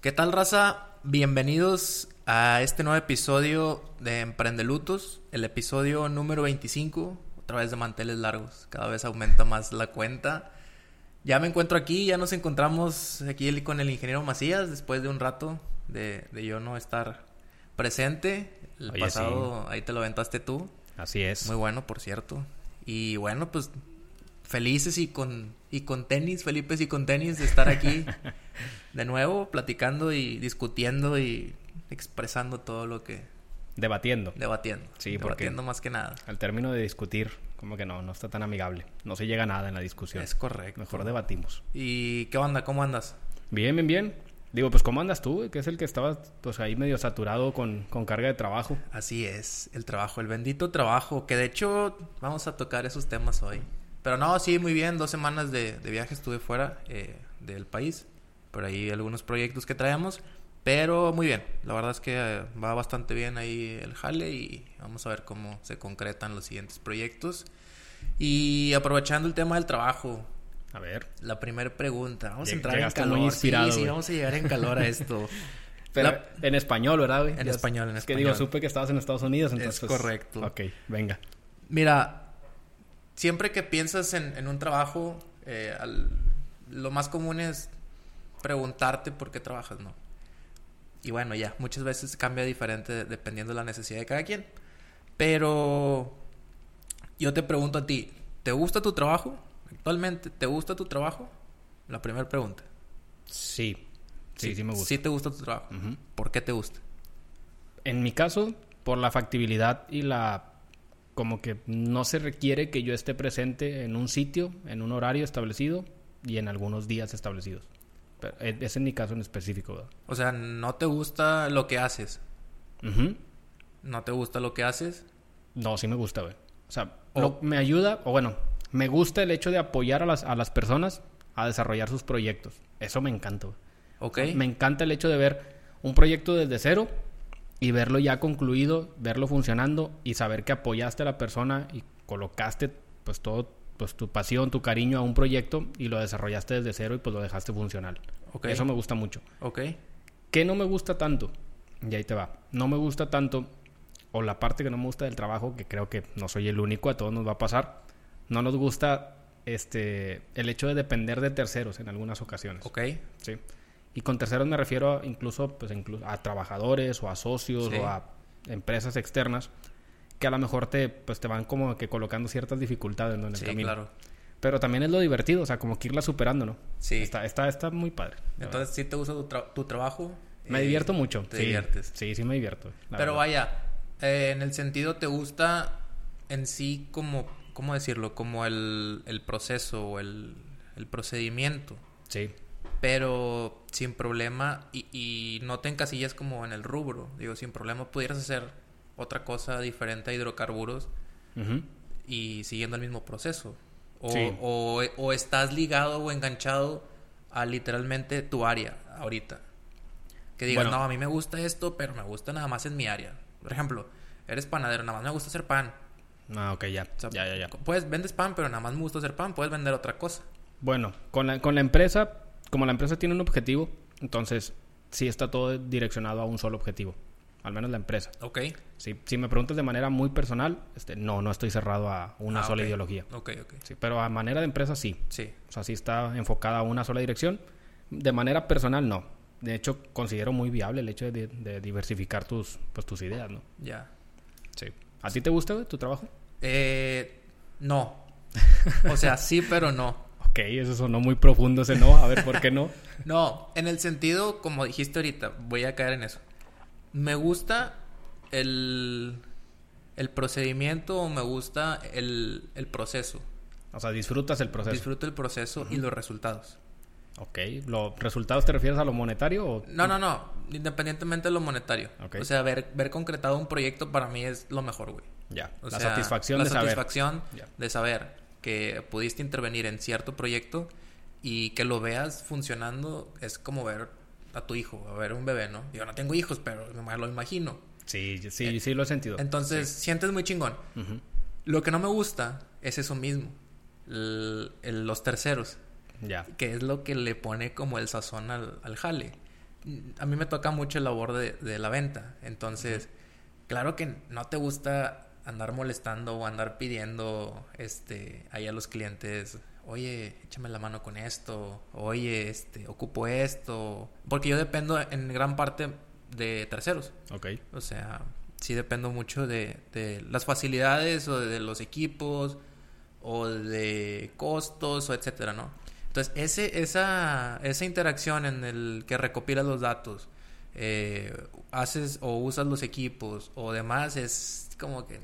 ¿Qué tal, raza? Bienvenidos a este nuevo episodio de Emprendelutos, el episodio número 25, otra vez de manteles largos. Cada vez aumenta más la cuenta. Ya me encuentro aquí, ya nos encontramos aquí con el ingeniero Macías después de un rato de, yo no estar presente. El pasado, ahí te lo aventaste tú. Así es. Muy bueno, por cierto. Y bueno, pues felices y con, y con tenis, Felipe y con tenis de estar aquí de nuevo, platicando y discutiendo y expresando todo lo que... Debatiendo. Debatiendo. Sí, debatiendo más que nada. Al término de discutir, como que no, no está tan amigable. No se llega a nada en la discusión. Es correcto. Mejor debatimos. ¿Y qué onda? ¿Cómo andas? Bien, bien, bien. Digo, pues ¿cómo andas tú? Que es el que estaba pues ahí medio saturado con, con, carga de trabajo. Así es, el trabajo, el bendito trabajo, que de hecho vamos a tocar esos temas hoy. Pero no, sí, muy bien. Dos semanas de, viaje estuve fuera eh, del país. Por ahí algunos proyectos que traemos. Pero muy bien. La verdad es que eh, va bastante bien ahí el jale y vamos a ver cómo se concretan los siguientes proyectos. Y aprovechando el tema del trabajo. A ver. La primera pregunta. Vamos a entrar en calor. sí, sí, vamos a llegar en calor a esto. Pero en español, ¿verdad, güey? En español, en es que digo, supe que estabas en Estados Unidos, entonces... Es correcto. Ok, venga. Mira, siempre que piensas en, un trabajo, eh, lo más común es preguntarte por qué trabajas, ¿no? Y bueno, ya, muchas veces cambia diferente dependiendo de la necesidad de cada quien. Pero yo te pregunto a ti, ¿te gusta tu trabajo? Actualmente, ¿te gusta tu trabajo? La primera pregunta. Sí. Sí, sí, me gusta. Sí te gusta tu trabajo. ¿Por qué te gusta? En mi caso, por la factibilidad y la como que no se requiere que yo esté presente en un sitio, en un horario establecido y en algunos días establecidos. Pero e, es en mi caso en específico. O sea, ¿no te gusta lo que haces? ¿No te gusta lo que haces? No, sí me gusta, güey. O sea, me ayuda, o bueno, me gusta el hecho de apoyar a las, a las personas a desarrollar sus proyectos. Eso me encanta, güey. me encanta el hecho de ver un proyecto desde cero y verlo ya concluido, verlo funcionando y saber que apoyaste a la persona y colocaste pues todo pues tu pasión, tu cariño a un proyecto y lo desarrollaste desde cero y pues lo dejaste funcional. Eso me gusta mucho. Ok. ¿Qué no me gusta tanto? Y ahí te va. No me gusta tanto, o la parte que no me gusta del trabajo, que creo que no soy el único, a todos nos va a pasar. No nos gusta este el hecho de depender de terceros en algunas ocasiones. Ok. Sí. Y con terceros me refiero incluso, pues, a trabajadores o a socios o a empresas externas que a lo mejor te, pues, te van como que colocando ciertas dificultades en el sí, Claro. Pero también es lo divertido, o sea, como que irla superando, ¿no? Sí. Está, está, está muy padre. Entonces, ¿sí te gusta tu, trabajo? Me divierto mucho. Te diviertes. Sí, sí me divierto. Pero vaya, eh, en el sentido, ¿te gusta en sí como, ¿cómo decirlo? Como el, el proceso o el, el procedimiento. Sí pero sin problema y, y, no te encasillas como en el rubro. Digo, sin problema pudieras hacer otra cosa diferente a hidrocarburos y siguiendo el mismo proceso. O, o, estás ligado o enganchado a literalmente tu área ahorita. Que digas, no, a mí me gusta esto, pero me gusta nada más en mi área. Por ejemplo, eres panadero, nada más me gusta hacer pan. Ah, ok, ya. ya, ya, ya. Puedes, vendes pan, pero nada más me gusta hacer pan, puedes vender otra cosa. Bueno, con la, con la empresa como la empresa tiene un objetivo, entonces sí está todo direccionado a un solo objetivo. Al menos la empresa. Ok. Si, si me preguntas de manera muy personal, este, no, no estoy cerrado a una ah, sola ideología. Ok, ok. Sí, pero a manera de empresa sí. Sí. O sea, sí está enfocada a una sola dirección. De manera personal, no. De hecho, considero muy viable el hecho de, diversificar tus, pues, tus ideas, ¿no? Ya. Sí. ¿A ti te gusta tu trabajo? Eh, no. O sea, sí, pero no ok, eso sonó muy profundo ese no, a ver, ¿por qué no? no, en el sentido, como dijiste ahorita, voy a caer en eso. Me gusta el, el procedimiento o me gusta el, el proceso. O sea, disfrutas el proceso. Disfruto el proceso y los resultados. Ok, ¿los resultados te refieres a lo monetario o...? No, no, no, independientemente de lo monetario. O sea, ver, ver concretado un proyecto para mí es lo mejor, güey. Ya, la satisfacción de saber. La satisfacción de saber que pudiste intervenir en cierto proyecto y que lo veas funcionando es como ver a tu hijo, a ver un bebé, ¿no? Yo no tengo hijos, pero me lo imagino. Sí, sí, eh, sí lo he sentido. Entonces, sientes muy chingón. Lo que no me gusta es eso mismo, los terceros. Ya. Que es lo que le pone como el sazón al, al jale. a mí me toca mucho el labor de, de la venta. Entonces, claro que no te gusta andar molestando o andar pidiendo este ahí a los clientes, oye, échame la mano con esto, oye, este, ocupo esto, porque yo dependo en gran parte de terceros. Ok. O sea, sí dependo mucho de, de las facilidades o de los equipos o de costos o etcétera, ¿no? Entonces, ese, esa, esa interacción en el que recopilas los datos, eh, haces o usas los equipos o demás, es como que,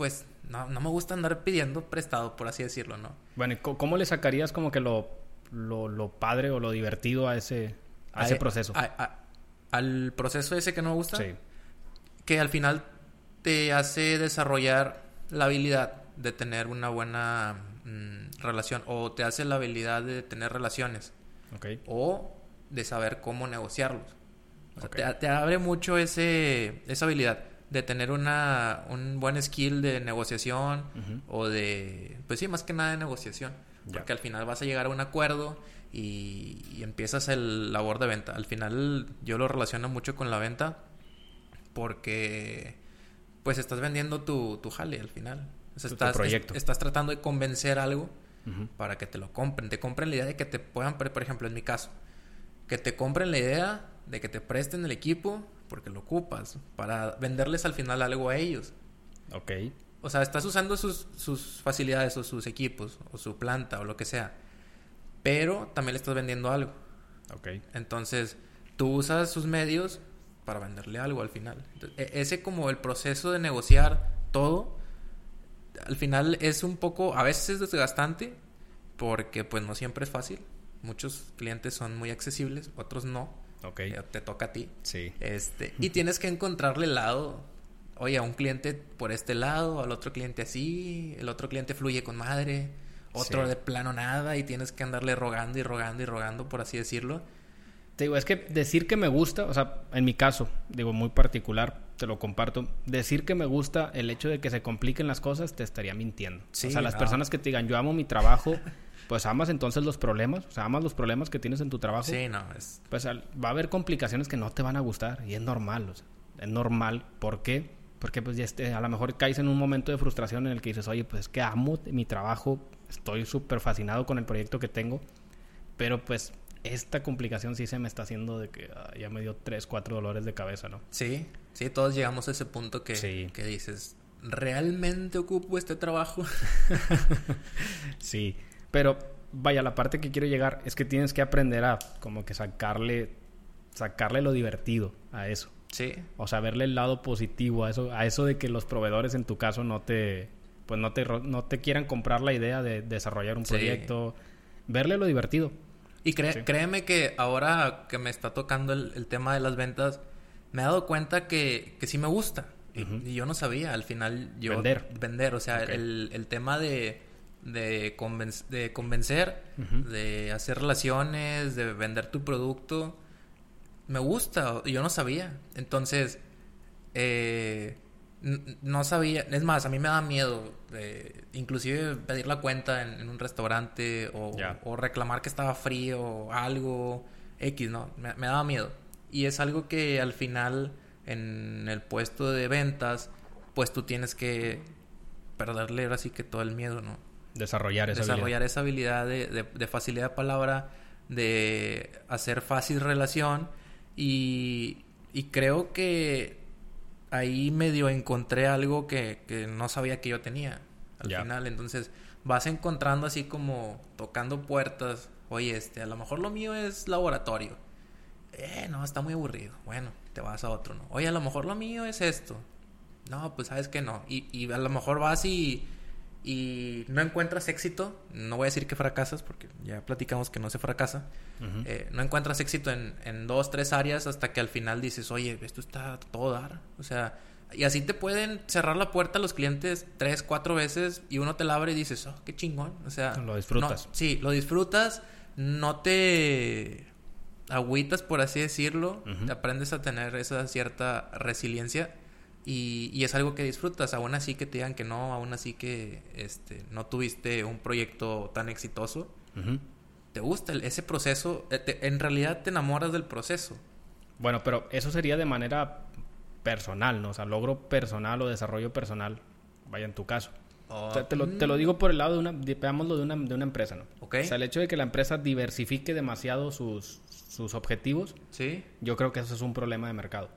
pues, no, no me gusta andar pidiendo prestado, por así decirlo, ¿no? Bueno, ¿y ¿cómo le sacarías como que lo, lo, lo padre o lo divertido a ese, a ese A- proceso? a- a- al proceso ese que no me gusta, sí. que al final te hace desarrollar la habilidad de tener una buena mm, relación o te hace la habilidad de tener relaciones o de saber cómo negociarlos. O sea, te, te abre mucho ese, esa habilidad de tener una, un buen skill de negociación o de, pues sí, más que nada de negociación. Ya. Porque al final vas a llegar a un acuerdo y, y empiezas el labor de venta. Al final yo lo relaciono mucho con la venta porque pues estás vendiendo tu, tu jale al final. O sea, estás, proyecto. estás tratando de convencer algo para que te lo compren. Te compren la idea de que te puedan, por ejemplo, en mi caso, que te compren la idea de que te presten el equipo porque lo ocupas para venderles al final algo a ellos. Ok. O sea, estás usando sus, sus facilidades o sus equipos o su planta o lo que sea, pero también le estás vendiendo algo. Ok. Entonces, tú usas sus medios para venderle algo al final. Entonces, e- ese como el proceso de negociar todo, al final es un poco, a veces es desgastante, porque pues no siempre es fácil. Muchos clientes son muy accesibles, otros no. Ok. Eh, Te toca a ti. Sí. Este, y tienes que encontrarle el lado. Oye, a un cliente por este lado, al otro cliente así, el otro cliente fluye con madre, otro Sí. de plano nada, y tienes que andarle rogando y rogando y rogando, por así decirlo. Te digo, es que decir que me gusta, o sea, en mi caso, digo, muy particular, te lo comparto, decir que me gusta el hecho de que se compliquen las cosas, te estaría mintiendo. Sí, o sea, las ah. personas que te digan, yo amo mi trabajo, pues amas entonces los problemas, o sea, amas los problemas que tienes en tu trabajo. Sí, no, es... Pues al- va a haber complicaciones que no te van a gustar y es normal, o sea, es normal. ¿Por qué? Porque pues ya este, a lo mejor caes en un momento de frustración en el que dices, oye, pues es que amo mi trabajo, estoy súper fascinado con el proyecto que tengo, pero pues esta complicación sí se me está haciendo de que ah, ya me dio tres, cuatro dolores de cabeza, ¿no? Sí, sí, todos llegamos a ese punto que, Sí. que dices, ¿realmente ocupo este trabajo? Sí, pero vaya, la parte que quiero llegar es que tienes que aprender a como que sacarle, sacarle lo divertido a eso. sí, O sea, verle el lado positivo a eso, a eso de que los proveedores en tu caso no te, pues no te, no te quieran comprar la idea de desarrollar un Sí. proyecto. Verle lo divertido. Y Sí. créeme que ahora que me está tocando el, el tema de las ventas, me he dado cuenta que, que sí me gusta. Y- yo no sabía, al final yo... Vender. Vender, o sea, el, el tema de, de, conven- de convencer, de hacer relaciones, de vender tu producto, me gusta. Yo no sabía. Entonces, eh, no sabía. Es más, a mí me da miedo. eh, inclusive pedir la cuenta en, en un restaurante o reclamar que estaba frío o algo X, ¿no? Me, me daba miedo. Y es algo que al final en el puesto de ventas, pues tú tienes que perderle ahora sí que todo el miedo, ¿no? Desarrollar esa desarrollar esa habilidad de, de- de facilidad de palabra, de hacer fácil relación y, y creo que ahí medio encontré algo que, que no sabía que yo tenía al final. Entonces vas encontrando así como tocando puertas. Oye, este, a lo mejor lo mío es laboratorio. Eh, no, está muy aburrido. Bueno, te vas a otro, ¿no? Oye, a lo mejor lo mío es esto. No, pues sabes que no. Y, y a lo mejor vas y, y no encuentras éxito. No voy a decir que fracasas, porque ya platicamos que no se fracasa. Eh, no encuentras éxito en, en dos, tres áreas hasta que al final dices, oye, esto está todo dar. O sea, y así te pueden cerrar la puerta a los clientes tres, cuatro veces y uno te la abre y dices, oh, qué chingón. O sea, Lo disfrutas. no, sí, lo disfrutas, no te agüitas, por así decirlo, te aprendes a tener esa cierta resiliencia y, y es algo que disfrutas, aún así que te digan que no, aún así que este, no tuviste un proyecto tan exitoso, te gusta el- ese proceso, eh, te- en realidad te enamoras del proceso. Bueno, pero eso sería de manera personal, ¿no? O sea, logro personal o desarrollo personal, vaya en tu caso. O sea, te, lo, te lo digo por el lado de una, veámoslo de una, de una empresa, ¿no? Ok. O sea, el hecho de que la empresa diversifique demasiado sus, sus objetivos, Sí. yo creo que eso es un problema de mercado.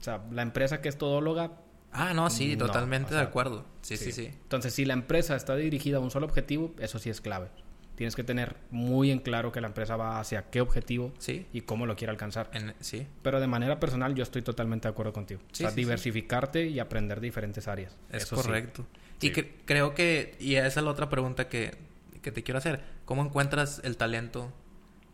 O sea, la empresa que es todóloga, Ah, no, sí, No, totalmente o sea, de acuerdo. Sí, sí, sí. Entonces, si la empresa está dirigida a un solo objetivo, eso sí es clave. Tienes que tener muy en claro que la empresa va hacia qué objetivo Sí. y cómo lo quiere alcanzar. En- sí. Pero de manera personal, yo estoy totalmente de acuerdo contigo. Sí, o sea, sí, diversificarte y aprender diferentes áreas. Es Eso correcto. Y creo que, y esa es la otra pregunta que, que te quiero hacer. ¿Cómo encuentras el talento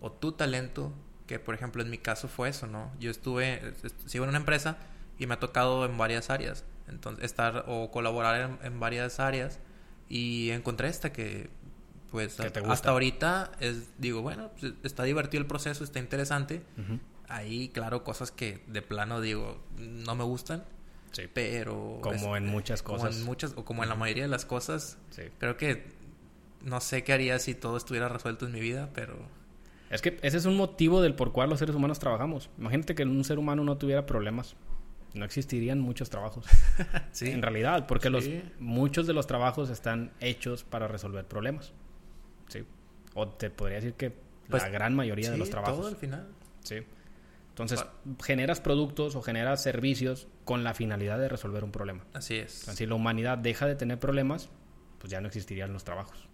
o tu talento? Que por ejemplo en mi caso fue eso, ¿no? Yo estuve, est- sigo en una empresa y me ha tocado en varias áreas. Entonces, estar o colaborar en, en varias áreas y encontré esta que, pues, Que a- hasta ahorita es, digo, bueno, pues, está divertido el proceso, está interesante. Ujú. Ahí, claro, cosas que de plano digo, no me gustan, Sí. pero... Como en muchas como cosas. en muchas, o como en la mayoría de las cosas, Sí. creo que no sé qué haría si todo estuviera resuelto en mi vida, pero Es que ese es un motivo del por cual los seres humanos trabajamos. Imagínate que un ser humano no tuviera problemas. No existirían muchos trabajos. sí. En realidad, porque Sí. los, muchos de los trabajos están hechos para resolver problemas. Sí. O te podría decir que Pues, la gran mayoría de los trabajos. Todo al final. Sí. Entonces, Ah. generas productos o generas servicios con la finalidad de resolver un problema. Así es. si la humanidad deja de tener problemas, pues ya no existirían los trabajos.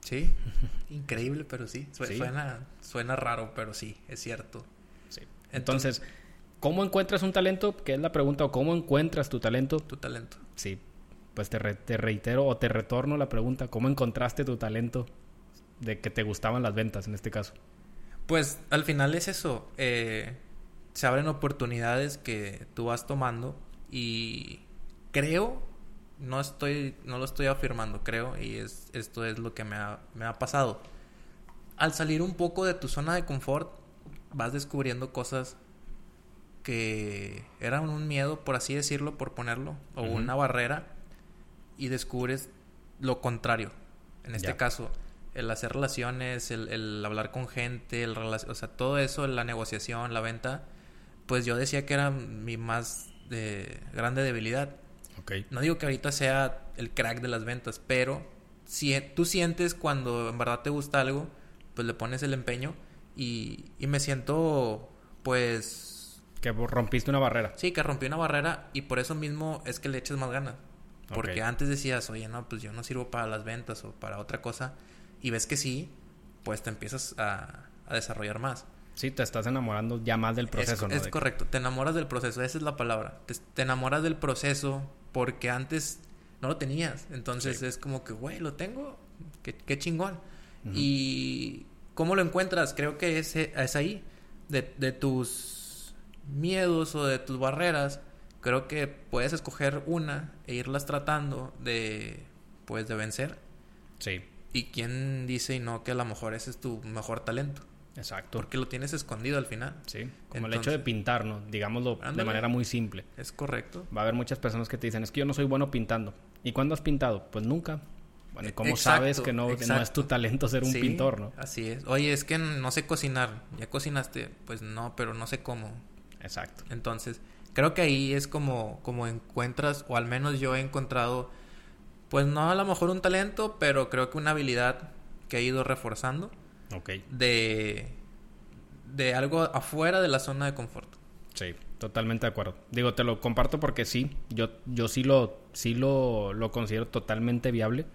Sí. Increíble, pero sí. Su- Sí. Suena, suena raro, pero sí, es cierto. Sí. Entonces, ¿cómo encuentras un talento? Que es la pregunta, o cómo encuentras tu talento. Tu talento. Sí, pues te, re- te reitero o te retorno la pregunta, ¿cómo encontraste tu talento de que te gustaban las ventas en este caso? Pues al final es eso. eh, se abren oportunidades que tú vas tomando y creo, no estoy, no lo estoy afirmando, creo, y es, esto es lo que me ha, me ha pasado. Al salir un poco de tu zona de confort, vas descubriendo cosas que eran un miedo, por así decirlo, por ponerlo, o una barrera, y descubres lo contrario. En este Ya. caso, el hacer relaciones, el, el hablar con gente, el o sea, todo eso, la negociación, la venta, pues yo decía que era mi más eh, grande debilidad. No digo que ahorita sea el crack de las ventas, pero si e, tú sientes cuando en verdad te gusta algo, pues le pones el empeño y, y me siento, pues, Que rompiste una barrera. sí, que rompí una barrera y por eso mismo es que le eches más ganas. Porque antes decías, oye, no, pues yo no sirvo para las ventas o para otra cosa. Y ves que sí, pues te empiezas a, a desarrollar más. Sí, te estás enamorando ya más del proceso, es, ¿no? es De- correcto, te enamoras del proceso, esa es la palabra. Te, te enamoras del proceso porque antes no lo tenías. Entonces Sí. es como que, güey, lo tengo, qué, qué chingón. Y cómo lo encuentras, creo que es, es ahí, de, de tus miedos o de tus barreras. Creo que puedes escoger una e irlas tratando de, pues, de vencer. Sí, Y quién dice y no que a lo mejor ese es tu mejor talento. Exacto. Porque lo tienes escondido al final. Sí, como el hecho de pintar, ¿no? Digámoslo de manera muy simple. Es correcto. Va a haber muchas personas que te dicen, es que yo no soy bueno pintando. ¿Y cuándo has pintado? Pues nunca. Bueno, ¿y ¿cómo Exacto, sabes que no, que no es tu talento ser un Sí, pintor, no? Así es. Oye, es que no sé cocinar. ¿Ya cocinaste? Pues no, pero no sé cómo. Exacto. Entonces, creo que ahí es como, como encuentras, o al menos yo he encontrado, pues no a lo mejor un talento, pero creo que una habilidad que he ido reforzando Ok. de, de algo afuera de la zona de confort. Sí, totalmente de acuerdo. Digo, te lo comparto porque sí, yo, yo sí, lo, sí lo, lo considero totalmente viable.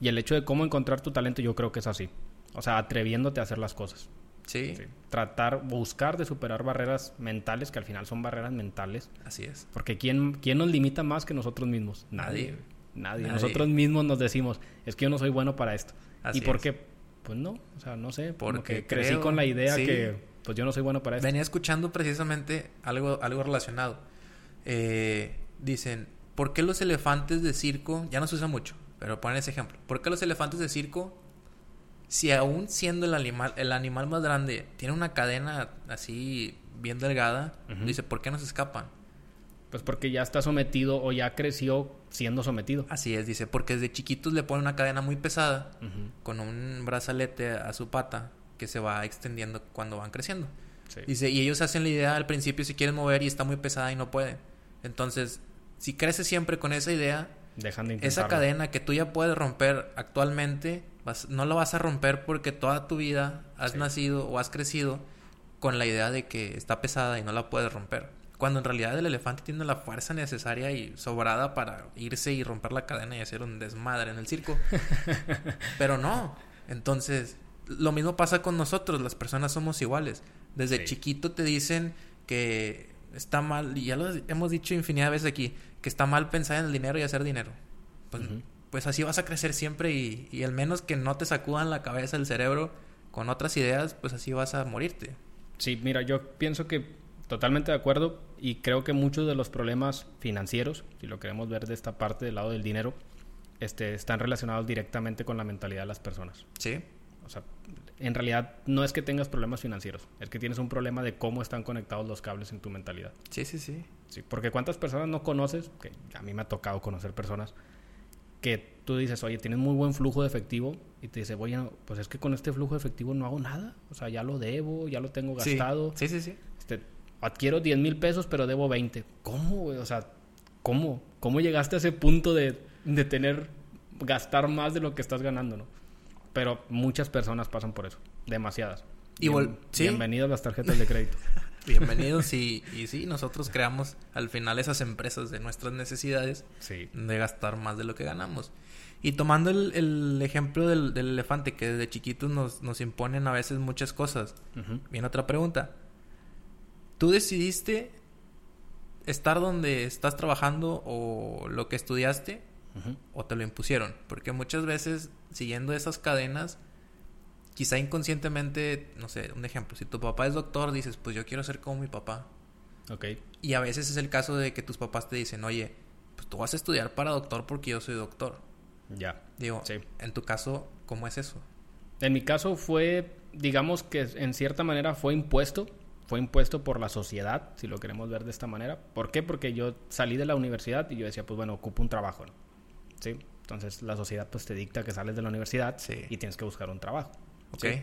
Y el hecho de cómo encontrar tu talento yo creo que es así. O sea, atreviéndote a hacer las cosas. Sí, Sí. Tratar, buscar de superar barreras mentales, que al final son barreras mentales. así es. Porque ¿quién, quién nos limita más que nosotros mismos? Nadie. Nadie. Nadie. Nadie. Nosotros mismos nos decimos, es que yo no soy bueno para esto. Así ¿Y por es. qué? Pues no, o sea, no sé. Porque crecí creo- con la idea sí. que pues yo no soy bueno para esto. Venía escuchando precisamente algo, algo relacionado. Eh, dicen, ¿por qué los elefantes de circo, ya no se usa mucho, pero ponen ese ejemplo, ¿por qué los elefantes de circo, si aún siendo el animal, el animal más grande, tiene una cadena así bien delgada, dice, ¿por qué no se escapan? Pues porque ya está sometido o ya creció siendo sometido. Así es, dice, porque desde chiquitos le ponen una cadena muy pesada con un brazalete a su pata que se va extendiendo cuando van creciendo. Dice, y ellos hacen la idea al principio si quieren mover y está muy pesada y no pueden. Entonces, si creces siempre con esa idea, Dejan de esa cadena que tú ya puedes romper actualmente, no lo vas a romper porque toda tu vida has nacido o has crecido con la idea de que está pesada y no la puedes romper. Cuando en realidad el elefante tiene la fuerza necesaria y sobrada para irse y romper la cadena y hacer un desmadre en el circo. Pero no. Entonces, lo mismo pasa con nosotros, las personas somos iguales. Desde chiquito te dicen que está mal, y ya lo hemos dicho infinidad de veces aquí, que está mal pensar en el dinero y hacer dinero. Pues, pues así vas a crecer siempre y, y al menos que no te sacudan la cabeza, el cerebro con otras ideas, pues así vas a morirte. Sí, mira, yo pienso que totalmente de acuerdo y creo que muchos de los problemas financieros, si lo queremos ver de esta parte del lado del dinero, este, están relacionados directamente con la mentalidad de las personas. Sí. O sea, en realidad no es que tengas problemas financieros, es que tienes un problema de cómo están conectados los cables en tu mentalidad. Sí, sí, sí. Sí, porque cuántas personas no conoces, que a mí me ha tocado conocer personas que tú dices, oye, tienes muy buen flujo de efectivo y te dice, oye, pues es que con este flujo de efectivo no hago nada. O sea, ya lo debo, ya lo tengo gastado. Sí, sí, sí. Este, adquiero 10 mil pesos, pero debo 20. ¿Cómo, güey? O sea, ¿cómo? ¿Cómo llegaste a ese punto de, de tener, gastar más de lo que estás ganando, no? Pero muchas personas pasan por eso. Demasiadas. Y Bienvenidos a las tarjetas de crédito. Bienvenidos y, y sí, nosotros creamos al final esas empresas de nuestras necesidades de gastar más de lo que ganamos. Y tomando el, ejemplo del, elefante que desde chiquitos nos, nos imponen a veces muchas cosas, viene otra pregunta. ¿Tú decidiste estar donde estás trabajando o lo que estudiaste o te lo impusieron? Porque muchas veces siguiendo esas cadenas quizá inconscientemente, no sé, un ejemplo, si tu papá es doctor, dices, pues yo quiero ser como mi papá. Ok. Y a veces es el caso de que tus papás te dicen, oye, pues tú vas a estudiar para doctor porque yo soy doctor. Ya. Digo, sí. en tu caso, ¿cómo es eso? En mi caso fue, digamos que en cierta manera fue impuesto, fue impuesto por la sociedad, si lo queremos ver de esta manera. ¿Por qué? Porque yo salí de la universidad y yo decía, pues bueno, ocupo un trabajo, ¿no? ¿Sí? Entonces la sociedad pues te dicta que sales de la universidad y tienes que buscar un trabajo. Okay.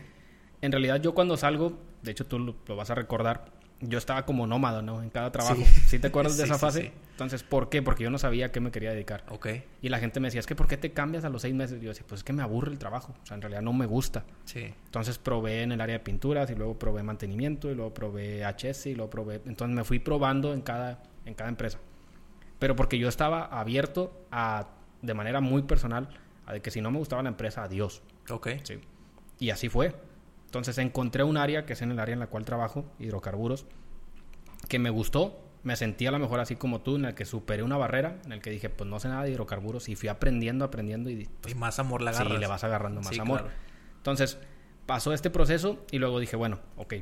En realidad yo cuando salgo, de hecho tú lo, vas a recordar, yo estaba como nómada, ¿no? En cada trabajo. ¿Sí, te acuerdas de esa fase? Entonces, ¿por qué? Porque yo no sabía a qué me quería dedicar. Ok. Y la gente me decía, es que ¿por qué te cambias a los seis meses? Y yo decía, pues es que me aburre el trabajo. O sea, en realidad no me gusta. Sí. Entonces probé en el área de pinturas y luego probé mantenimiento y luego probé HS y luego probé... Entonces me fui probando en cada, en cada empresa. Pero porque yo estaba abierto a, de manera muy personal, a de que si no me gustaba la empresa, adiós. Ok. Sí. Y así fue. Entonces encontré un área, que es en el área en la cual trabajo, hidrocarburos, que me gustó, me sentí a lo mejor así como tú, en el que superé una barrera, en el que dije, pues no sé nada de hidrocarburos, y fui aprendiendo, aprendiendo y... Pues, más amor la agarras. Sí, le vas agarrando más amor. Entonces, pasó este proceso y luego dije, bueno, ok,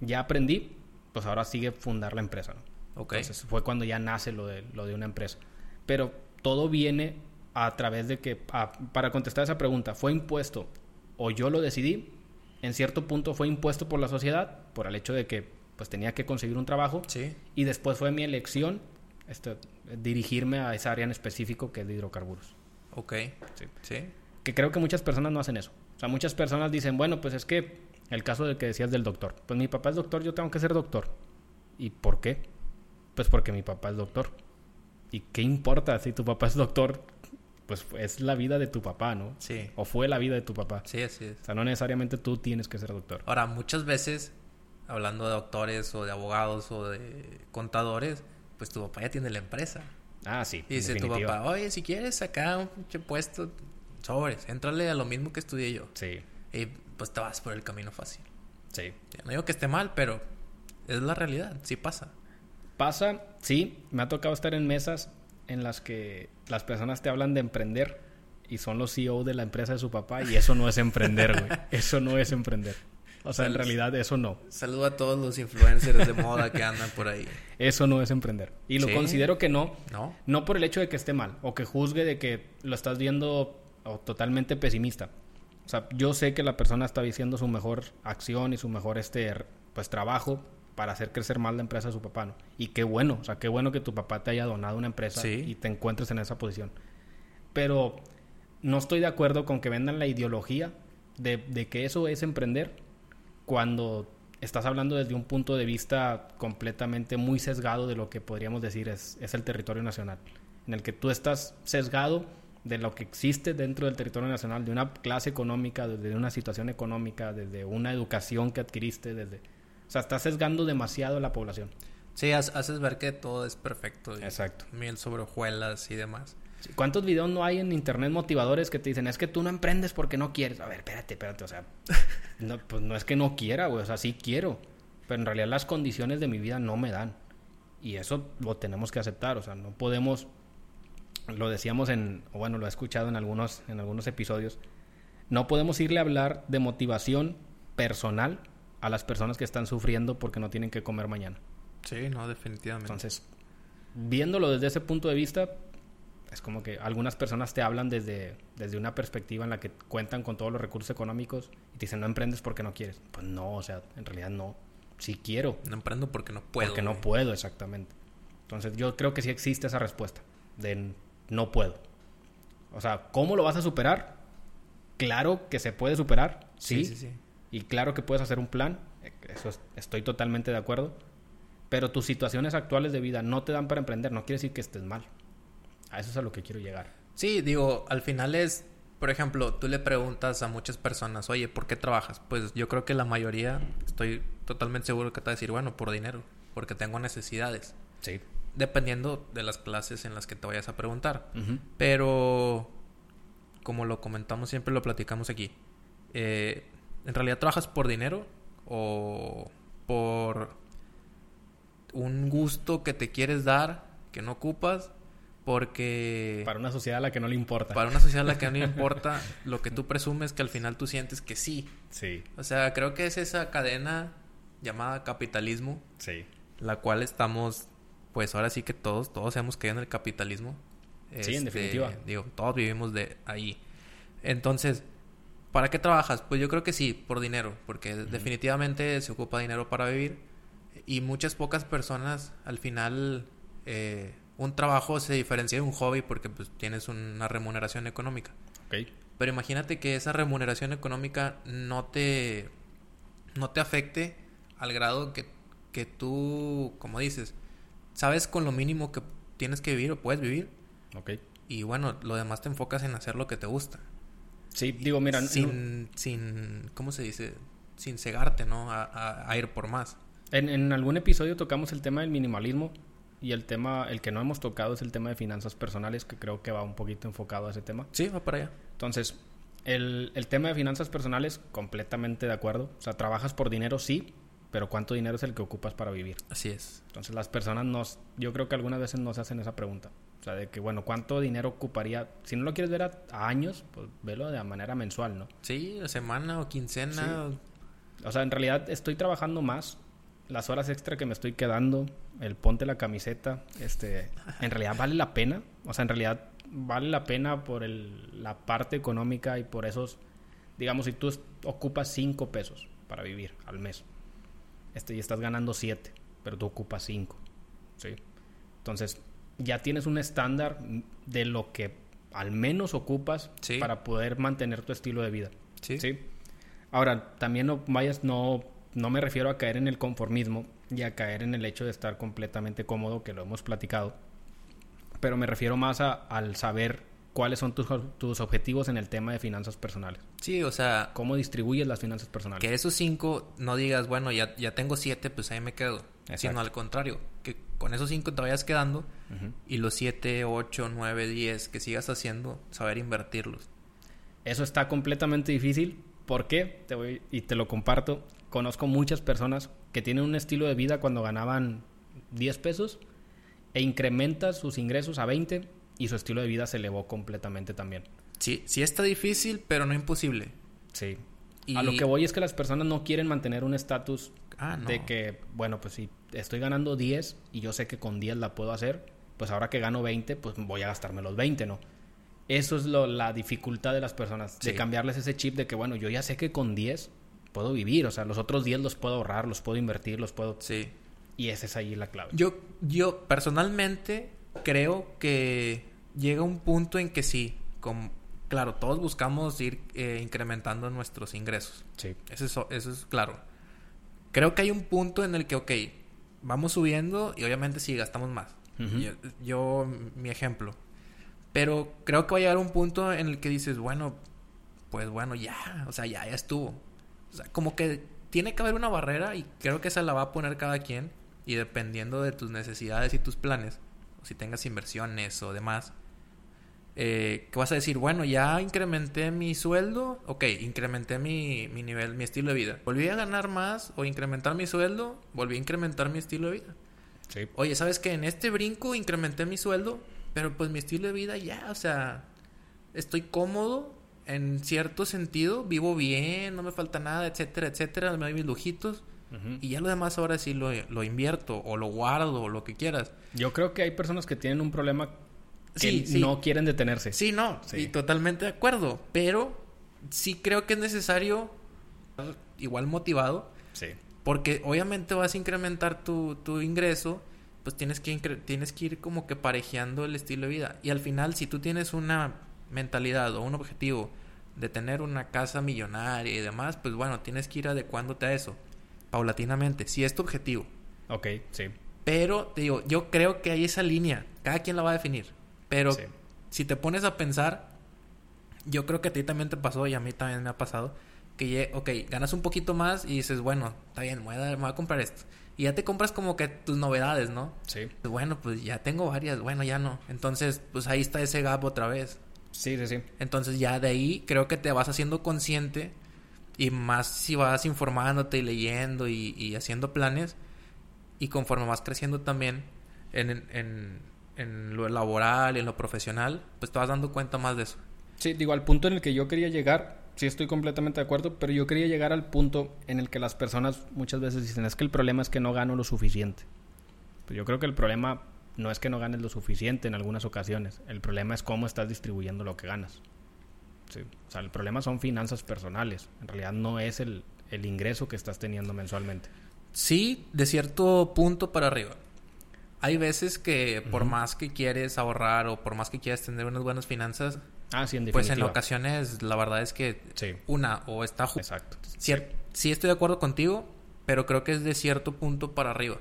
ya aprendí, pues ahora sigue fundar la empresa, ¿no? Entonces fue cuando ya nace lo de, lo de una empresa. Pero todo viene a través de que, para contestar esa pregunta, ¿fue impuesto o yo lo decidí, en cierto punto fue impuesto por la sociedad, por el hecho de que pues tenía que conseguir un trabajo, sí. y después fue mi elección este, dirigirme a esa área en específico que es de hidrocarburos. Ok. Sí. sí. Que creo que muchas personas no hacen eso. O sea, muchas personas dicen, bueno, pues es que el caso del que decías del doctor. Pues mi papá es doctor, yo tengo que ser doctor. ¿Y por qué? Pues porque mi papá es doctor. ¿Y qué importa si tu papá es doctor? pues es la vida de tu papá, ¿no? Sí. O fue la vida de tu papá. Sí, así es. O sea, no necesariamente tú tienes que ser doctor. Ahora, muchas veces, hablando de doctores o de abogados o de contadores, pues tu papá ya tiene la empresa. Ah, sí. Y dice tu papá, oye, si quieres sacar un puesto, sobres, entrale a lo mismo que estudié yo. Sí. Y pues te vas por el camino fácil. Sí. No digo que esté mal, pero es la realidad, sí pasa. Pasa, sí, me ha tocado estar en mesas en las que las personas te hablan de emprender y son los CEO de la empresa de su papá y eso no es emprender, güey. Eso no es emprender. O sea, en realidad eso no. Saludo a todos los influencers de moda que andan por ahí. Eso no es emprender. Y lo considero que no. No. No por el hecho de que esté mal o que juzgue de que lo estás viendo totalmente pesimista. O sea, yo sé que la persona está diciendo su mejor acción y su mejor este pues trabajo para hacer crecer más la empresa de su papá, ¿no? Y qué bueno, o sea, qué bueno que tu papá te haya donado una empresa y te encuentres en esa posición. Pero no estoy de acuerdo con que vendan la ideología de, que eso es emprender cuando estás hablando desde un punto de vista completamente muy sesgado de lo que podríamos decir es, es el territorio nacional, en el que tú estás sesgado de lo que existe dentro del territorio nacional, de una clase económica, desde una situación económica, desde una educación que adquiriste, desde... O sea, estás sesgando demasiado a la población. Sí, haces ver que todo es perfecto. Exacto. Miel sobre hojuelas y demás. ¿Cuántos videos no hay en internet motivadores que te dicen, es que tú no emprendes porque no quieres? A ver, espérate, espérate, o sea, no, pues no es que no quiera, güey, o sea, sí quiero, pero en realidad las condiciones de mi vida no me dan. Y eso lo tenemos que aceptar, o sea, no podemos, lo decíamos en, o bueno, lo he escuchado en algunos, en algunos episodios, no podemos irle a hablar de motivación personal a las personas que están sufriendo porque no tienen que comer mañana. Sí, no, definitivamente. Entonces, viéndolo desde ese punto de vista, es como que algunas personas te hablan desde, desde una perspectiva en la que cuentan con todos los recursos económicos y te dicen no emprendes porque no quieres. Pues no, o sea, en realidad no. Sí quiero. No emprendo porque no puedo. Porque no puedo, exactamente. Entonces yo creo que sí existe esa respuesta de no puedo. O sea, ¿cómo lo vas a superar? Claro que se puede superar, sí. sí, sí, sí. Y claro que puedes hacer un plan, eso estoy totalmente de acuerdo. Pero tus situaciones actuales de vida no te dan para emprender, no quiere decir que estés mal. A eso es a lo que quiero llegar. Sí, digo, al final es, por ejemplo, tú le preguntas a muchas personas, oye, ¿por qué trabajas? Pues yo creo que la mayoría, estoy totalmente seguro que te va a decir, bueno, por dinero, porque tengo necesidades. Sí. Dependiendo de las clases en las que te vayas a preguntar. Pero, como lo comentamos siempre, lo platicamos aquí. Eh, ¿En realidad trabajas por dinero o por un gusto que te quieres dar que no ocupas porque... Para una sociedad a la que no le importa. Para una sociedad a la que no le importa, lo que tú presumes que al final tú sientes que sí. Sí. O sea, creo que es esa cadena llamada capitalismo. Sí. La cual estamos, pues ahora sí que todos, todos hemos caído en el capitalismo. Sí, en este, definitiva. Digo, todos vivimos de ahí. Entonces, ¿para qué trabajas? Pues yo creo que sí, por dinero, porque definitivamente se ocupa dinero para vivir. Y muchas pocas personas al final... Eh, un trabajo se diferencia de un hobby porque pues tienes una remuneración económica. Pero imagínate que esa remuneración económica no te no te afecte al grado que, que tú, como dices, sabes con lo mínimo que tienes que vivir o puedes vivir. Ok. Y bueno, lo demás te enfocas en hacer lo que te gusta. Sí, digo, mira... Sin, sin ¿cómo se dice? Sin cegarte, ¿no? A, a, ir por más. En, en algún episodio tocamos el tema del minimalismo y el tema, el que no hemos tocado es el tema de finanzas personales, que creo que va un poquito enfocado a ese tema. Sí, va para allá. Entonces, el, el tema de finanzas personales, completamente de acuerdo. O sea, trabajas por dinero, sí, pero ¿cuánto dinero es el que ocupas para vivir? Así es. Entonces, las personas nos, yo creo que algunas veces nos hacen esa pregunta. O sea, de que, bueno, ¿cuánto dinero ocuparía? Si no lo quieres ver a, años, pues velo de manera mensual, ¿no? Sí, semana o quincena. O sea, en realidad estoy trabajando más las horas extra que me estoy quedando, el ponte la camiseta, este, en realidad vale la pena. O sea, en realidad vale la pena por el, la parte económica y por esos, digamos, si tú ocupas 5 pesos para vivir al mes, este, y estás ganando 7, pero tú ocupas 5, ¿sí? Entonces, ya tienes un estándar de lo que al menos ocupas para poder mantener tu estilo de vida. Sí. ¿sí? Ahora, también no vayas, no no me refiero a caer en el conformismo y a caer en el hecho de estar completamente cómodo, que lo hemos platicado, pero me refiero más a, al saber cuáles son tus, tus, objetivos en el tema de finanzas personales. Sí, o sea... ¿Cómo distribuyes las finanzas personales? Que esos cinco no digas, bueno, ya, ya tengo siete, pues ahí me quedo. Sino al contrario, que con esos cinco te vayas quedando y los siete, ocho, nueve, diez que sigas haciendo, saber invertirlos. Eso está completamente difícil. ¿Por qué? Te voy, y te lo comparto conozco muchas personas que tienen un estilo de vida cuando ganaban 10 pesos e incrementa sus ingresos a 20 y su estilo de vida se elevó completamente también. Sí, sí está difícil, pero no imposible. Sí. A lo que voy es que las personas no quieren mantener un estatus ah, de que, bueno, pues si estoy ganando 10 y yo sé que con 10 la puedo hacer, pues ahora que gano 20, pues voy a gastarme los 20, ¿no? Eso es lo, la dificultad de las personas, de cambiarles ese chip de que, bueno, yo ya sé que con 10 puedo vivir. O sea, los otros 10 los puedo ahorrar, los puedo invertir, los puedo... Sí. Y esa es ahí la clave. Yo, yo personalmente creo que llega un punto en que sí, como, claro, todos buscamos ir eh, incrementando nuestros ingresos. Sí. Eso es, eso es claro. Creo que hay un punto en el que, ok, vamos subiendo y obviamente sí gastamos más. yo, yo, mi ejemplo. Pero creo que va a llegar un punto en el que dices, bueno, pues bueno, ya, o sea, ya, ya estuvo. O sea, como que tiene que haber una barrera y creo que esa la va a poner cada quien y dependiendo de tus necesidades y tus planes, o si tengas inversiones o demás, eh, que vas a decir, bueno, ya incrementé mi sueldo, ok, incrementé mi, mi nivel, mi estilo de vida. Volví a ganar más o incrementar mi sueldo, volví a incrementar mi estilo de vida. Sí. Oye, ¿sabes que En este brinco incrementé mi sueldo, pero pues mi estilo de vida ya, o sea, estoy cómodo en cierto sentido, vivo bien, no me falta nada, etcétera, etcétera, me doy mis lujitos. Y ya lo demás ahora sí lo, lo, invierto o lo guardo o lo que quieras. Yo creo que hay personas que tienen un problema que no quieren detenerse. Sí, no, y totalmente de acuerdo. Pero sí creo que es necesario, igual motivado. Sí. Porque obviamente vas a incrementar tu, tu ingreso pues tienes que, tienes que ir como que parejeando el estilo de vida. Y al final, si tú tienes una mentalidad o un objetivo de tener una casa millonaria y demás, pues bueno, tienes que ir adecuándote a eso, paulatinamente, si es tu objetivo. Ok, sí. Pero, te digo, yo creo que hay esa línea, cada quien la va a definir. Pero si te pones a pensar, yo creo que a ti también te pasó y a mí también me ha pasado, que, ok, ganas un poquito más y dices, bueno, está bien, voy a, me voy a comprar esto y ya te compras como que tus novedades, ¿no? Sí. Pues bueno, pues ya tengo varias, bueno, ya no. Entonces, pues ahí está ese gap otra vez. Sí, sí, sí. Entonces ya de ahí creo que te vas haciendo consciente y más si vas informándote y leyendo y, haciendo planes y conforme vas creciendo también en, en, en lo laboral y en lo profesional, pues te vas dando cuenta más de eso. Sí, digo, al punto en el que yo quería llegar sí estoy completamente de acuerdo, pero yo quería llegar al punto en el que las personas muchas veces dicen, es que el problema es que no gano lo suficiente. Pues yo creo que el problema no es que no ganes lo suficiente en algunas ocasiones, el problema es cómo estás distribuyendo lo que ganas. O sea, el problema son finanzas personales, en realidad no es el, el ingreso que estás teniendo mensualmente. Sí, de cierto punto para arriba. Hay veces que por más que quieres ahorrar o por más que quieras tener unas buenas finanzas, Ah, sí, en Pues en ocasiones la verdad es que una o está... Exacto. Sí. estoy de acuerdo contigo, pero creo que es de cierto punto para arriba.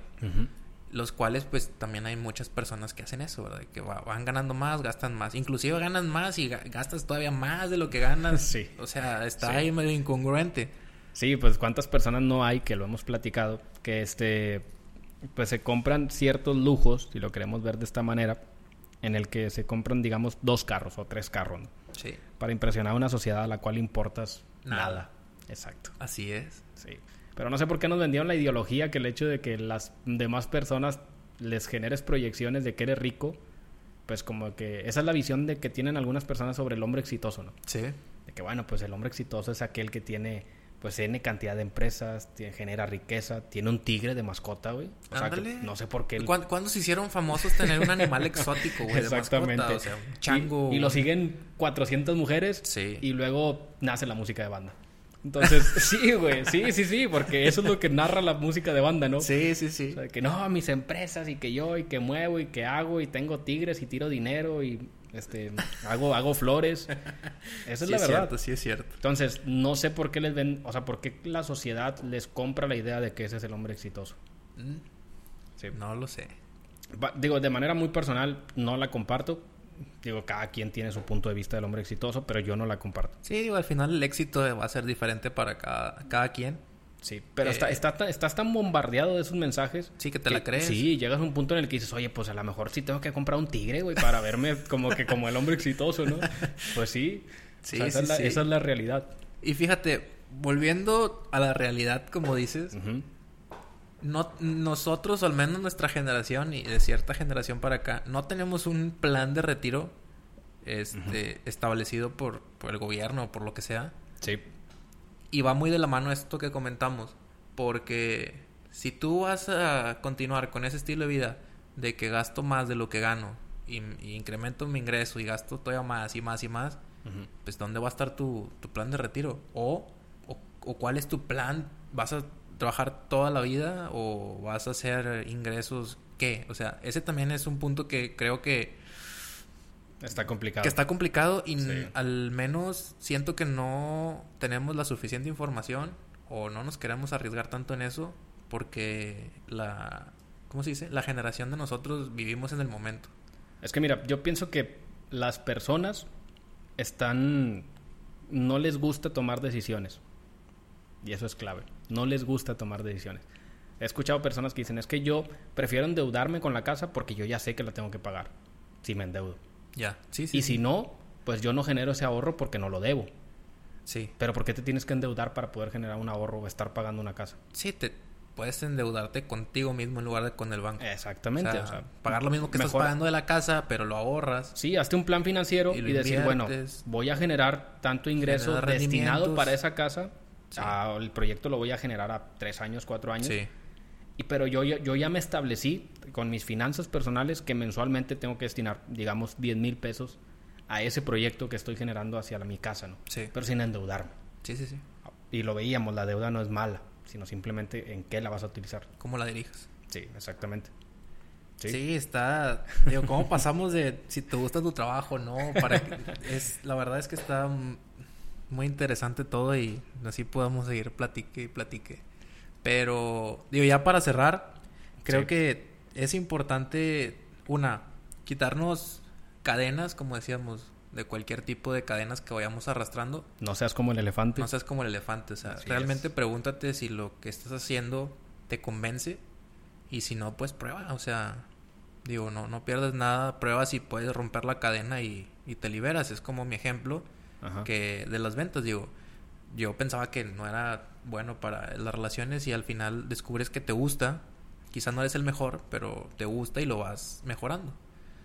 Los cuales pues también hay muchas personas que hacen eso, ¿verdad? Que van ganando más, gastan más. Inclusive ganan más y gastas todavía más de lo que ganas. Sí. O sea, está ahí medio incongruente. Sí, pues cuántas personas no hay que lo hemos platicado, que este pues se compran ciertos lujos, si lo queremos ver de esta manera, en el que se compran, digamos, dos carros o tres carros, Sí. Para impresionar a una sociedad a la cual importas nada. Exacto. Así es. Sí. Pero no sé por qué nos vendieron la ideología que el hecho de que las demás personas les generes proyecciones de que eres rico, pues como que esa es la visión de que tienen algunas personas sobre el hombre exitoso, ¿no? Sí. De que bueno, pues el hombre exitoso es aquel que tiene pues tiene cantidad de empresas, tiene, genera riqueza, tiene un tigre de mascota, güey. O sea, no sé por qué. ¿Cuándo, se hicieron famosos tener un animal exótico, güey? Exactamente. De mascota? O sea, un chango. Y, lo siguen 400 mujeres. Sí. Y luego nace la música de banda. Entonces, sí, güey, sí, sí, sí, porque eso es lo que narra la música de banda, ¿no? Sí, sí, sí. O sea, que no, mis empresas y que yo y que muevo y que hago y tengo tigres y tiro dinero y este, hago, hago flores. Esa es la verdad. Cierto, sí es cierto. Entonces, no sé por qué les ven, o sea, por qué la sociedad les compra la idea de que ese es el hombre exitoso. Mm. Sí. No lo sé. digo, de manera muy personal, no la comparto. Digo, cada quien tiene su punto de vista del hombre exitoso, pero yo no la comparto. Sí, digo, al final el éxito va a ser diferente para cada, cada quien. Sí, pero está, eh, está, estás tan bombardeado de esos mensajes. Sí, que te la crees. Sí, llegas a un punto en el que dices, oye, pues a lo mejor sí tengo que comprar un tigre, güey, para verme como que como el hombre exitoso, ¿no? Pues sí. Sí, esa, es la, realidad. Y fíjate, volviendo a la realidad, como dices, no, nosotros, al menos nuestra generación y de cierta generación para acá, no tenemos un plan de retiro este, establecido por, por el gobierno o por lo que sea. Sí. Y va muy de la mano esto que comentamos, porque si tú vas a continuar con ese estilo de vida de que gasto más de lo que gano y, incremento mi ingreso y gasto todavía más y más y más, pues ¿dónde va a estar tu, tu plan de retiro? O, o, cuál es tu plan? ¿Vas a trabajar toda la vida o vas a hacer ingresos qué? O sea, ese también es un punto que creo que Está complicado. Que está complicado y al menos siento que no tenemos la suficiente información o no nos queremos arriesgar tanto en eso porque la, ¿cómo se dice? La generación de nosotros vivimos en el momento. Es que mira, yo pienso que las personas están, no les gusta tomar decisiones. Y eso es clave. No les gusta tomar decisiones. He escuchado personas que dicen, es que yo prefiero endeudarme con la casa porque yo ya sé que la tengo que pagar si me endeudo. Ya, sí, sí. Y si no, pues yo no genero ese ahorro porque no lo debo. Sí. Pero ¿por qué te tienes que endeudar para poder generar un ahorro o estar pagando una casa? Sí, te puedes endeudarte contigo mismo en lugar de con el banco. Exactamente. O sea, o sea, pagar lo mismo que estás pagando de la casa, pero lo ahorras. Sí, hazte un plan financiero Y y, decir, bueno, voy a generar tanto ingreso destinado para esa casa. Sí. Ah, el proyecto lo voy a generar a tres años, cuatro años. Sí. Y, pero yo, ya- yo ya me establecí con mis finanzas personales que mensualmente tengo que destinar, digamos, 10 mil pesos a ese proyecto que estoy generando hacia la- mi casa, ¿no? Sí. Pero sin endeudarme. Sí, sí, sí. Y lo veíamos, la deuda no es mala, sino simplemente en qué la vas a utilizar. ¿Cómo la dirijas? Sí, exactamente. Sí. Sí. está. Digo, ¿cómo pasamos de si te gusta tu trabajo, no? Para que- es, la verdad es que está mm, muy interesante todo y así podemos seguir platique y platique. Pero, digo, ya para cerrar, creo Sí. que es importante, una, quitarnos cadenas, como decíamos, de cualquier tipo de cadenas que vayamos arrastrando. No seas como el elefante. No seas como el elefante, o sea, Así realmente es. pregúntate si lo que estás haciendo te convence y si no, pues prueba, o sea, digo, no, no pierdes nada, prueba si puedes romper la cadena y, y te liberas, es como mi ejemplo Ajá. que de las ventas, digo, yo pensaba que no era bueno para las relaciones y al final descubres que te gusta, quizá no eres el mejor, pero te gusta y lo vas mejorando.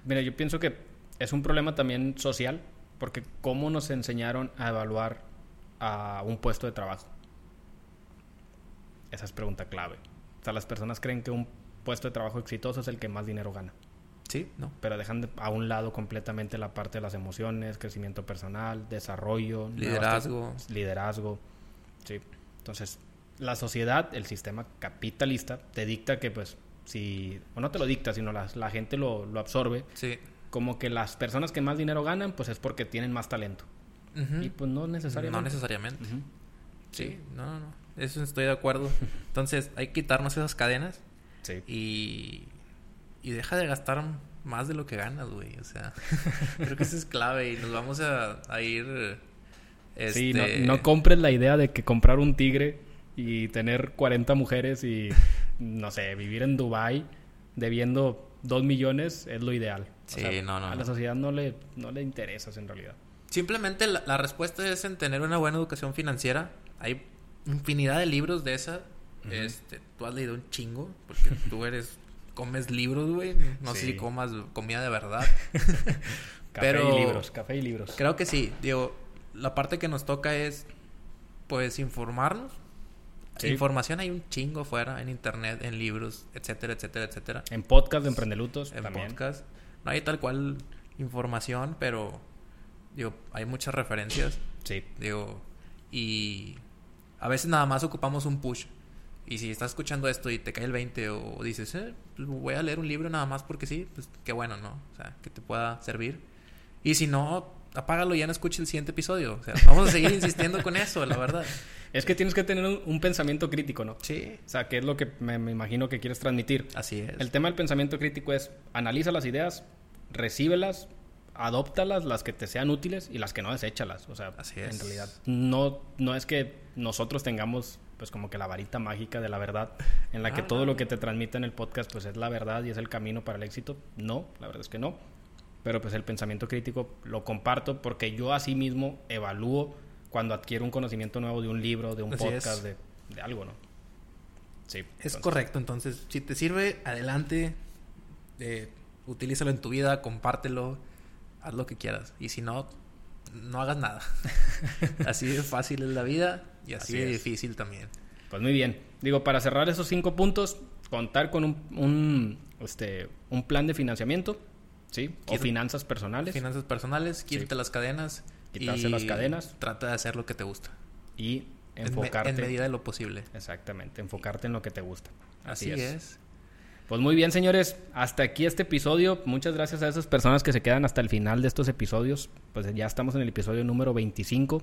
Mira, yo pienso que es un problema también social, porque ¿cómo nos enseñaron a evaluar a un puesto de trabajo? Esa es pregunta clave. O sea, las personas creen que un puesto de trabajo exitoso es el que más dinero gana, ¿Sí? ¿No? pero dejan de- a un lado completamente la parte de las emociones, crecimiento personal, desarrollo, Liderazgo. liderazgo. Sí. Entonces, la sociedad, el sistema capitalista, te dicta que, pues, si, o no te lo dicta, sino la, la gente lo, lo absorbe, Sí. como que las personas que más dinero ganan, pues es porque tienen más talento. Y pues no necesariamente. No necesariamente. Sí, no, no, no. Eso estoy de acuerdo. Entonces, hay que quitarnos esas cadenas Sí. y, y deja de gastar más de lo que ganas, güey. O sea, creo que eso es clave y nos vamos a, a ir. Sí, no, este, no compres la idea de que comprar un tigre y tener 40 mujeres y, no sé, vivir en Dubai debiendo 2 millones es lo ideal. O Sí, sea, no, no, A la sociedad no le, no le interesas en realidad. Simplemente la, la respuesta es en tener una buena educación financiera. Hay infinidad de libros de esa. Este, tú has leído un chingo porque tú eres comes libros, güey. No sé si comas comida de verdad. Café Pero- y libros, café y libros. Creo que sí. Digo, la parte que nos toca es, pues, informarnos. Sí. Información hay un chingo fuera, en internet, en libros, etcétera, etcétera, etcétera. En podcast de Emprendelutos En también. podcast. No hay tal cual información, pero, digo, hay muchas referencias. Sí. Digo, y a veces nada más ocupamos un push. Y si estás escuchando esto y te cae el 20 o dices, eh, pues voy a leer un libro nada más porque sí, pues qué bueno, ¿no? O sea, que te pueda servir. Y si no, apágalo y ya no escuches el siguiente episodio. O sea, vamos a seguir insistiendo con eso, la verdad. Es que tienes que tener un, un pensamiento crítico, ¿no? Sí. O sea, que es lo que me, me imagino que quieres transmitir. Así es. El tema del pensamiento crítico es analiza las ideas, recíbelas, adóptalas, las que te sean útiles y las que no, deséchalas. O sea, Así es. en realidad no, no es que nosotros tengamos pues como que la varita mágica de la verdad en la que Ah, todo no. lo que te transmite en el podcast pues es la verdad y es el camino para el éxito. No, la verdad es que no. Pero pues el pensamiento crítico lo comparto porque yo así mismo evalúo cuando adquiero un conocimiento nuevo de un libro, de un Así podcast, de, de algo, ¿no? Sí. Es entonces- correcto, entonces, si te sirve, adelante, eh, utilízalo en tu vida, compártelo, haz lo que quieras. Y si no, no hagas nada. así de fácil es la vida y así, Así de es. difícil también. Pues muy bien. Digo, para cerrar esos cinco puntos, contar con un, un, este, un plan de financiamiento, ¿sí? O finanzas personales. Finanzas personales, quítate las cadenas. Quitarse y las cadenas. Trata de hacer lo que te gusta. y En me- enfocarte. En, medida de lo posible. Exactamente, enfocarte en lo que te gusta. Así, es. Pues muy bien, señores. Hasta aquí este episodio. Muchas gracias a esas personas que se quedan hasta el final de estos episodios. Pues ya estamos en el episodio número 25.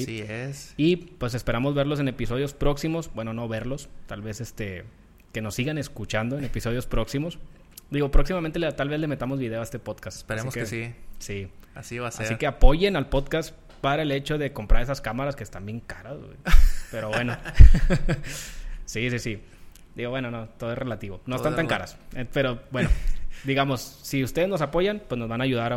Así es. Y pues esperamos verlos en episodios próximos. Bueno, no verlos, tal vez este que nos sigan escuchando en episodios próximos. Digo, próximamente le, tal vez le metamos video a este podcast. Esperemos que, sí. Sí. Así va a ser. Así que apoyen al podcast para el hecho de comprar esas cámaras que están bien caras, güey. Pero bueno. sí, sí, sí. Digo, bueno, no, todo es relativo. No están tan caras. Eh, pero bueno, digamos, si ustedes nos apoyan, pues nos van a ayudar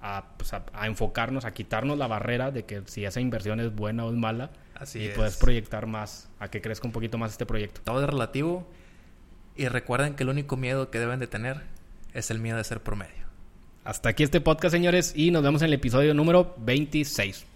a, pues, a, a, enfocarnos, a quitarnos la barrera de que si esa inversión es buena o es mala. Así y es. puedes proyectar más, a que crezca un poquito más este proyecto. Todo es relativo. Y recuerden que el único miedo que deben de tener es el miedo de ser promedio. Hasta aquí este podcast, señores, y nos vemos en el episodio número 26.